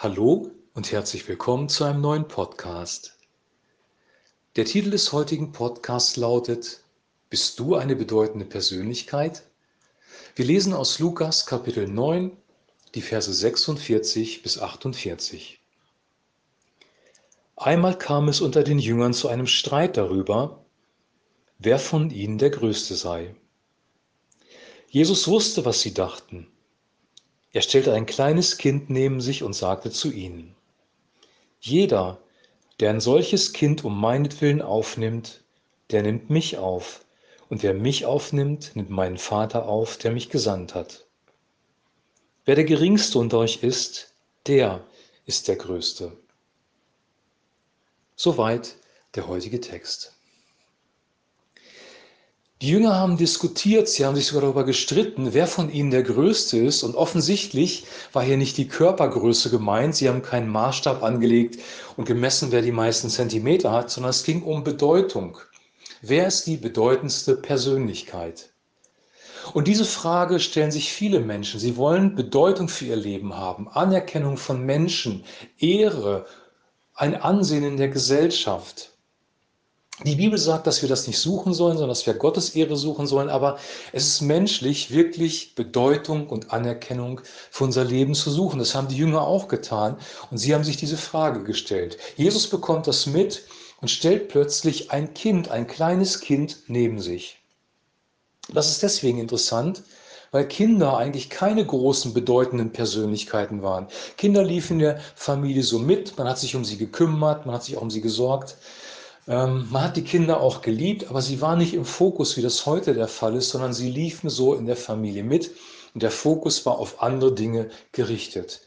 Hallo und herzlich willkommen zu einem neuen Podcast. Der Titel des heutigen Podcasts lautet Bist du eine bedeutende Persönlichkeit? Wir lesen aus Lukas Kapitel 9, die Verse 46 bis 48. Einmal kam es unter den Jüngern zu einem Streit darüber, wer von ihnen der Größte sei. Jesus wusste, was sie dachten er stellte ein kleines Kind neben sich und sagte zu ihnen, Jeder, der ein solches Kind um meinetwillen aufnimmt, der nimmt mich auf, und wer mich aufnimmt, nimmt meinen Vater auf, der mich gesandt hat. Wer der geringste unter euch ist, der ist der Größte. Soweit der heutige Text. Die Jünger haben diskutiert, sie haben sich sogar darüber gestritten, wer von ihnen der Größte ist. Und offensichtlich war hier nicht die Körpergröße gemeint. Sie haben keinen Maßstab angelegt und gemessen, wer die meisten Zentimeter hat, sondern es ging um Bedeutung. Wer ist die bedeutendste Persönlichkeit? Und diese Frage stellen sich viele Menschen. Sie wollen Bedeutung für ihr Leben haben, Anerkennung von Menschen, Ehre, ein Ansehen in der Gesellschaft. Die Bibel sagt, dass wir das nicht suchen sollen, sondern dass wir Gottes Ehre suchen sollen, aber es ist menschlich, wirklich Bedeutung und Anerkennung für unser Leben zu suchen. Das haben die Jünger auch getan und sie haben sich diese Frage gestellt. Jesus bekommt das mit und stellt plötzlich ein Kind, ein kleines Kind neben sich. Das ist deswegen interessant, weil Kinder eigentlich keine großen, bedeutenden Persönlichkeiten waren. Kinder liefen in der Familie so mit, man hat sich um sie gekümmert, man hat sich auch um sie gesorgt. Ähm, man hat die Kinder auch geliebt, aber sie waren nicht im Fokus, wie das heute der Fall ist, sondern sie liefen so in der Familie mit und der Fokus war auf andere Dinge gerichtet.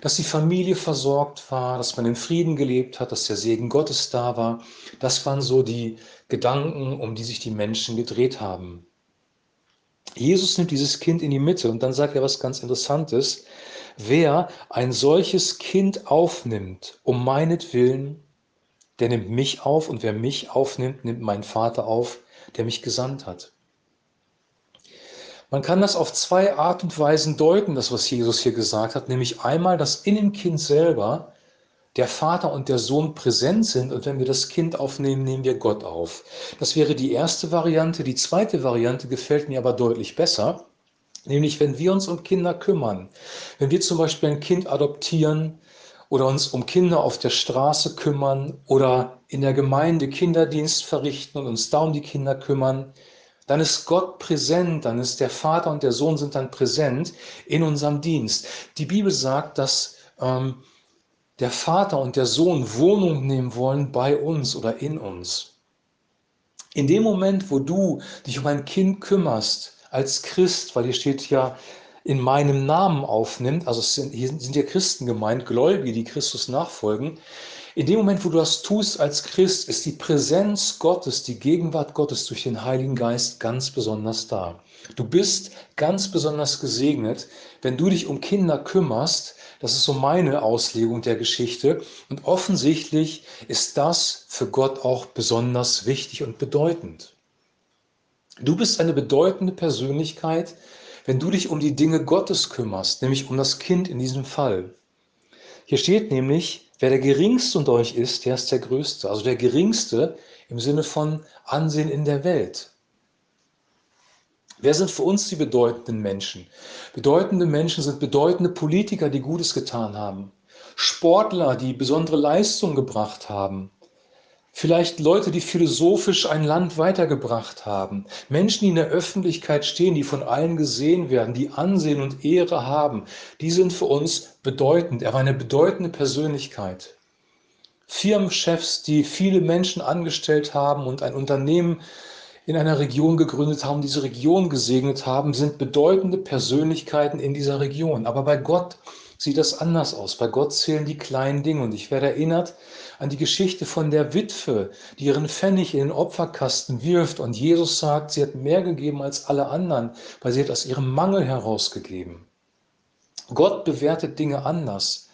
Dass die Familie versorgt war, dass man in Frieden gelebt hat, dass der Segen Gottes da war, das waren so die Gedanken, um die sich die Menschen gedreht haben. Jesus nimmt dieses Kind in die Mitte und dann sagt er was ganz Interessantes. Wer ein solches Kind aufnimmt, um meinetwillen, der nimmt mich auf und wer mich aufnimmt, nimmt meinen Vater auf, der mich gesandt hat. Man kann das auf zwei Art und Weisen deuten, das was Jesus hier gesagt hat, nämlich einmal, dass in dem Kind selber der Vater und der Sohn präsent sind und wenn wir das Kind aufnehmen, nehmen wir Gott auf. Das wäre die erste Variante. Die zweite Variante gefällt mir aber deutlich besser, nämlich wenn wir uns um Kinder kümmern. Wenn wir zum Beispiel ein Kind adoptieren, oder uns um Kinder auf der Straße kümmern oder in der Gemeinde Kinderdienst verrichten und uns da um die Kinder kümmern, dann ist Gott präsent, dann ist der Vater und der Sohn sind dann präsent in unserem Dienst. Die Bibel sagt, dass ähm, der Vater und der Sohn Wohnung nehmen wollen bei uns oder in uns. In dem Moment, wo du dich um ein Kind kümmerst, als Christ, weil hier steht ja, in meinem Namen aufnimmt, also sind, hier sind ja Christen gemeint, Gläubige, die Christus nachfolgen, in dem Moment, wo du das tust als Christ, ist die Präsenz Gottes, die Gegenwart Gottes durch den Heiligen Geist ganz besonders da. Du bist ganz besonders gesegnet, wenn du dich um Kinder kümmerst. Das ist so meine Auslegung der Geschichte. Und offensichtlich ist das für Gott auch besonders wichtig und bedeutend. Du bist eine bedeutende Persönlichkeit, wenn du dich um die Dinge Gottes kümmerst, nämlich um das Kind in diesem Fall. Hier steht nämlich, wer der geringste unter euch ist, der ist der größte. Also der geringste im Sinne von Ansehen in der Welt. Wer sind für uns die bedeutenden Menschen? Bedeutende Menschen sind bedeutende Politiker, die Gutes getan haben. Sportler, die besondere Leistungen gebracht haben. Vielleicht Leute, die philosophisch ein Land weitergebracht haben. Menschen, die in der Öffentlichkeit stehen, die von allen gesehen werden, die Ansehen und Ehre haben. Die sind für uns bedeutend. Er war eine bedeutende Persönlichkeit. Firmenchefs, die viele Menschen angestellt haben und ein Unternehmen in einer Region gegründet haben, diese Region gesegnet haben, sind bedeutende Persönlichkeiten in dieser Region. Aber bei Gott sieht das anders aus. Bei Gott zählen die kleinen Dinge. Und ich werde erinnert an die Geschichte von der Witwe, die ihren Pfennig in den Opferkasten wirft. Und Jesus sagt, sie hat mehr gegeben als alle anderen, weil sie hat aus ihrem Mangel herausgegeben. Gott bewertet Dinge anders.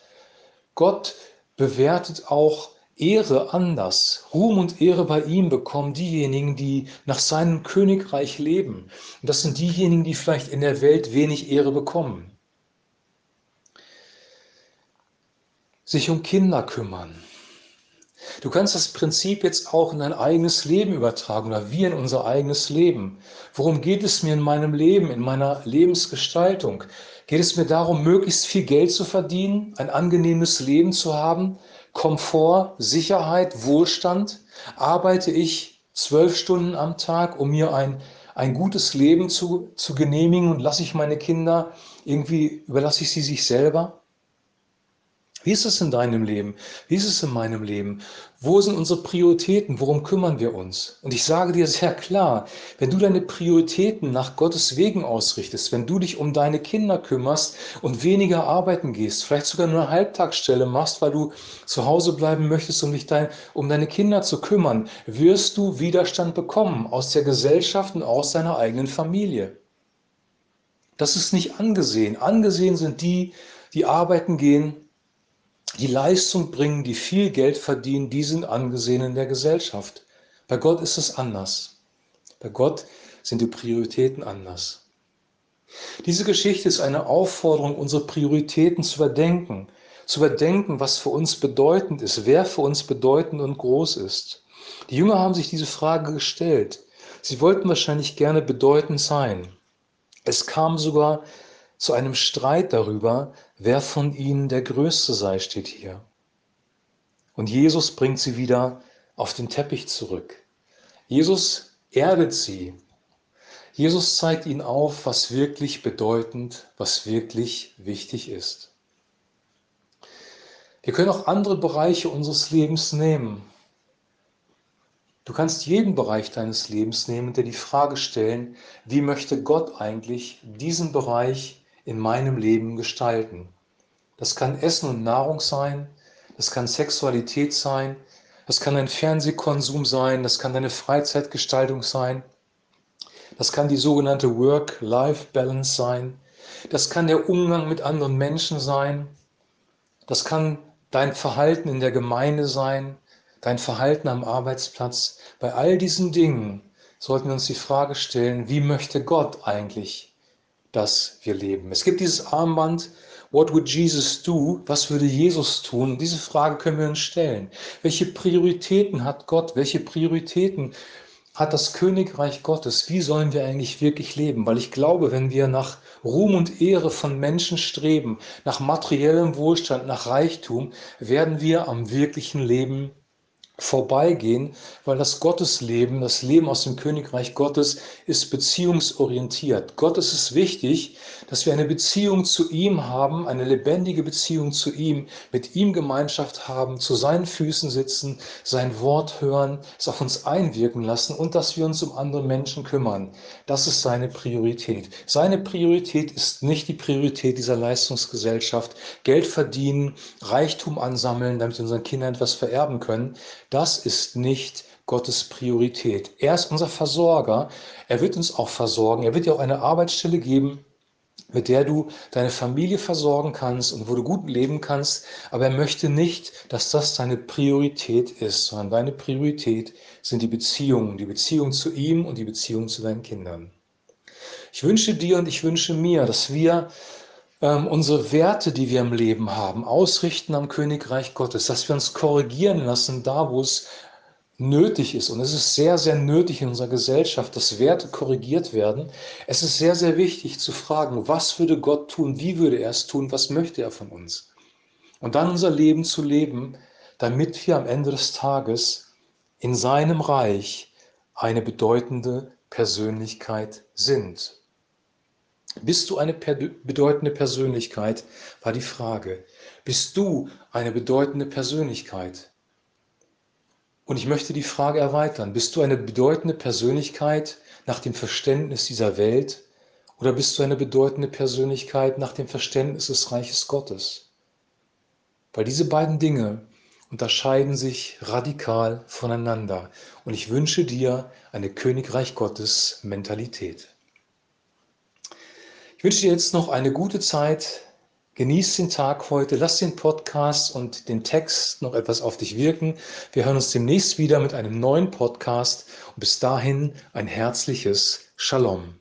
Gott bewertet auch Ehre anders. Ruhm und Ehre bei ihm bekommen diejenigen, die nach seinem Königreich leben. Und das sind diejenigen, die vielleicht in der Welt wenig Ehre bekommen. Sich um Kinder kümmern. Du kannst das Prinzip jetzt auch in dein eigenes Leben übertragen oder wir in unser eigenes Leben. Worum geht es mir in meinem Leben, in meiner Lebensgestaltung? Geht es mir darum, möglichst viel Geld zu verdienen, ein angenehmes Leben zu haben, Komfort, Sicherheit, Wohlstand? Arbeite ich zwölf Stunden am Tag, um mir ein, ein gutes Leben zu, zu genehmigen und lasse ich meine Kinder irgendwie, überlasse ich sie sich selber? Wie ist es in deinem Leben? Wie ist es in meinem Leben? Wo sind unsere Prioritäten? Worum kümmern wir uns? Und ich sage dir sehr klar, wenn du deine Prioritäten nach Gottes Wegen ausrichtest, wenn du dich um deine Kinder kümmerst und weniger arbeiten gehst, vielleicht sogar nur eine Halbtagsstelle machst, weil du zu Hause bleiben möchtest, um dich dein, um deine Kinder zu kümmern, wirst du Widerstand bekommen aus der Gesellschaft und aus deiner eigenen Familie. Das ist nicht angesehen. Angesehen sind die, die arbeiten gehen, die Leistung bringen, die viel Geld verdienen, die sind angesehen in der Gesellschaft. Bei Gott ist es anders. Bei Gott sind die Prioritäten anders. Diese Geschichte ist eine Aufforderung, unsere Prioritäten zu überdenken, zu überdenken, was für uns bedeutend ist, wer für uns bedeutend und groß ist. Die Jünger haben sich diese Frage gestellt. Sie wollten wahrscheinlich gerne bedeutend sein. Es kam sogar zu einem Streit darüber, wer von ihnen der Größte sei, steht hier. Und Jesus bringt sie wieder auf den Teppich zurück. Jesus erdet sie. Jesus zeigt ihnen auf, was wirklich bedeutend, was wirklich wichtig ist. Wir können auch andere Bereiche unseres Lebens nehmen. Du kannst jeden Bereich deines Lebens nehmen dir die Frage stellen, wie möchte Gott eigentlich diesen Bereich in meinem Leben gestalten. Das kann Essen und Nahrung sein, das kann Sexualität sein, das kann ein Fernsehkonsum sein, das kann deine Freizeitgestaltung sein, das kann die sogenannte Work-Life-Balance sein, das kann der Umgang mit anderen Menschen sein, das kann dein Verhalten in der Gemeinde sein, dein Verhalten am Arbeitsplatz. Bei all diesen Dingen sollten wir uns die Frage stellen, wie möchte Gott eigentlich dass wir leben. Es gibt dieses Armband, What would Jesus do? Was würde Jesus tun? diese Frage können wir uns stellen. Welche Prioritäten hat Gott? Welche Prioritäten hat das Königreich Gottes? Wie sollen wir eigentlich wirklich leben? Weil ich glaube, wenn wir nach Ruhm und Ehre von Menschen streben, nach materiellem Wohlstand, nach Reichtum, werden wir am wirklichen Leben vorbeigehen, weil das Gottesleben, das Leben aus dem Königreich Gottes ist beziehungsorientiert. Gott ist es wichtig, dass wir eine Beziehung zu ihm haben, eine lebendige Beziehung zu ihm, mit ihm Gemeinschaft haben, zu seinen Füßen sitzen, sein Wort hören, es auf uns einwirken lassen und dass wir uns um andere Menschen kümmern. Das ist seine Priorität. Seine Priorität ist nicht die Priorität dieser Leistungsgesellschaft, Geld verdienen, Reichtum ansammeln, damit wir unseren Kindern etwas vererben können. Das ist nicht Gottes Priorität. Er ist unser Versorger. Er wird uns auch versorgen. Er wird dir auch eine Arbeitsstelle geben, mit der du deine Familie versorgen kannst und wo du gut leben kannst. Aber er möchte nicht, dass das deine Priorität ist, sondern deine Priorität sind die Beziehungen, die Beziehung zu ihm und die Beziehung zu deinen Kindern. Ich wünsche dir und ich wünsche mir, dass wir ähm, unsere Werte, die wir im Leben haben, ausrichten am Königreich Gottes, dass wir uns korrigieren lassen, da wo es nötig ist. Und es ist sehr, sehr nötig in unserer Gesellschaft, dass Werte korrigiert werden. Es ist sehr, sehr wichtig zu fragen, was würde Gott tun, wie würde er es tun, was möchte er von uns. Und dann unser Leben zu leben, damit wir am Ende des Tages in seinem Reich eine bedeutende Persönlichkeit sind. Bist du eine bedeutende Persönlichkeit? War die Frage. Bist du eine bedeutende Persönlichkeit? Und ich möchte die Frage erweitern. Bist du eine bedeutende Persönlichkeit nach dem Verständnis dieser Welt oder bist du eine bedeutende Persönlichkeit nach dem Verständnis des Reiches Gottes? Weil diese beiden Dinge unterscheiden sich radikal voneinander. Und ich wünsche dir eine Königreich Gottes Mentalität. Ich wünsche dir jetzt noch eine gute Zeit. Genieß den Tag heute, lass den Podcast und den Text noch etwas auf dich wirken. Wir hören uns demnächst wieder mit einem neuen Podcast und bis dahin ein herzliches Shalom.